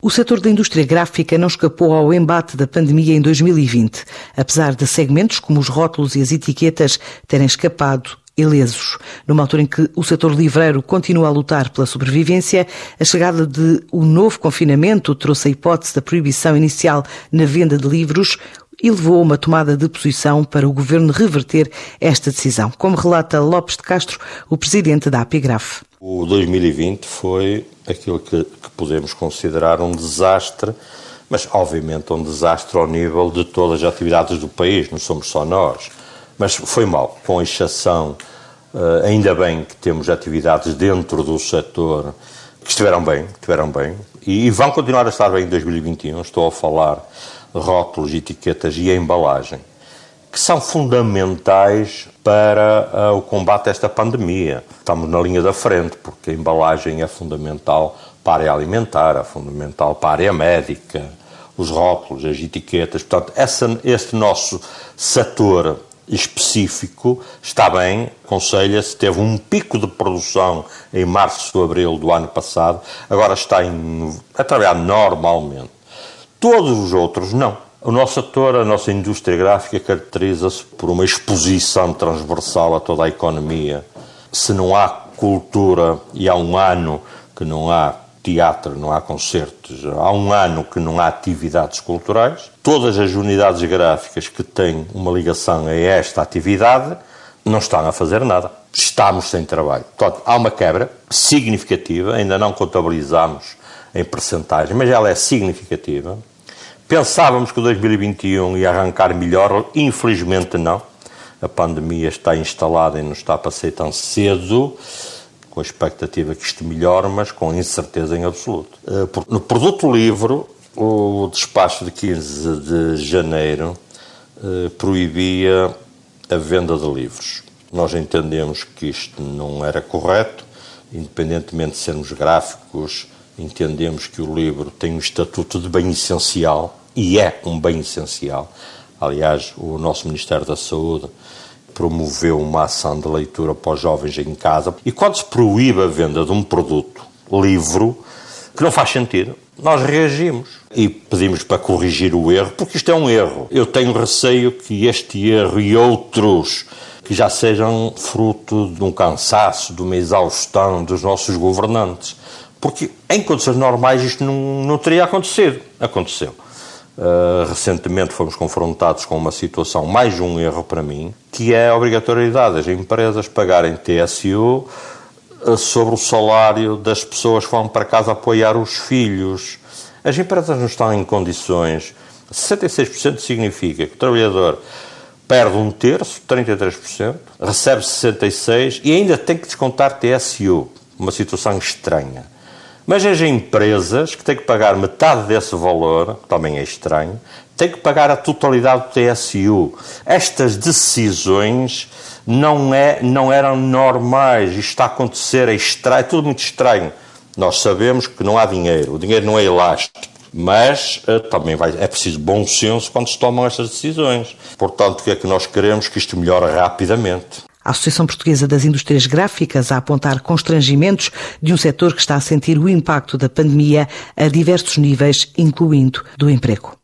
O setor da indústria gráfica não escapou ao embate da pandemia em 2020, apesar de segmentos como os rótulos e as etiquetas terem escapado ilesos. Numa altura em que o setor livreiro continua a lutar pela sobrevivência, a chegada de um novo confinamento trouxe a hipótese da proibição inicial na venda de livros e levou a uma tomada de posição para o governo reverter esta decisão, como relata Lopes de Castro, o presidente da APIGRAF. O 2020 foi aquilo que, que podemos considerar um desastre, mas obviamente um desastre ao nível de todas as atividades do país, não somos só nós. Mas foi mal, com exceção, uh, ainda bem que temos atividades dentro do setor que estiveram bem, estiveram bem, e vão continuar a estar bem em 2021. Estou a falar rótulos, etiquetas e a embalagem, que são fundamentais para uh, o combate a esta pandemia. Estamos na linha da frente, porque a embalagem é fundamental para a área alimentar, é fundamental para a área médica, os rótulos, as etiquetas. Portanto, essa, este nosso setor específico está bem, aconselha-se, teve um pico de produção em março, abril do ano passado, agora está em, a trabalhar normalmente. Todos os outros, não. O nosso setor, a nossa indústria gráfica, caracteriza-se por uma exposição transversal a toda a economia. Se não há cultura, e há um ano que não há teatro, não há concertos, há um ano que não há atividades culturais, todas as unidades gráficas que têm uma ligação a esta atividade não estão a fazer nada. Estamos sem trabalho. Portanto, há uma quebra significativa, ainda não contabilizamos em percentagem, mas ela é significativa. Pensávamos que o 2021 ia arrancar melhor, infelizmente não. A pandemia está instalada e não está para ser tão cedo, com a expectativa que isto melhore, mas com incerteza em absoluto. Eh, no produto livro, o despacho de 15 de janeiro eh, proibia a venda de livros. Nós entendemos que isto não era correto, independentemente de sermos gráficos, entendemos que o livro tem um estatuto de bem essencial e é um bem essencial. Aliás, o nosso Ministério da Saúde promoveu uma ação de leitura para os jovens em casa. E quando se proíbe a venda de um produto, livro, que não faz sentido, nós reagimos e pedimos para corrigir o erro, porque isto é um erro. Eu tenho receio que este erro e outros que já sejam fruto de um cansaço, de uma exaustão dos nossos governantes. Porque em condições normais isto não, não teria acontecido. Aconteceu. Uh, recentemente fomos confrontados com uma situação, mais um erro para mim, que é a obrigatoriedade das empresas pagarem TSU uh, sobre o salário das pessoas que vão para casa apoiar os filhos. As empresas não estão em condições. 66% significa que o trabalhador perde um terço, 33%, recebe 66% e ainda tem que descontar TSU. Uma situação estranha. Mas as empresas que têm que pagar metade desse valor, que também é estranho, têm que pagar a totalidade do TSU. Estas decisões não, é, não eram normais. Isto está a acontecer, é estranho, é tudo muito estranho. Nós sabemos que não há dinheiro, o dinheiro não é elástico. Mas uh, também vai, é preciso bom senso quando se tomam estas decisões. Portanto, o que é que nós queremos? Que isto melhore rapidamente. A Associação Portuguesa das Indústrias Gráficas a apontar constrangimentos de um setor que está a sentir o impacto da pandemia a diversos níveis, incluindo do emprego.